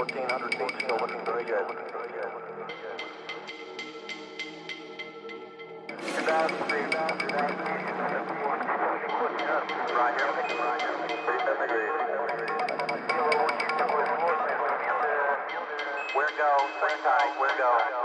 1400 feet, still looking very good. Where go? Where tight. Where go?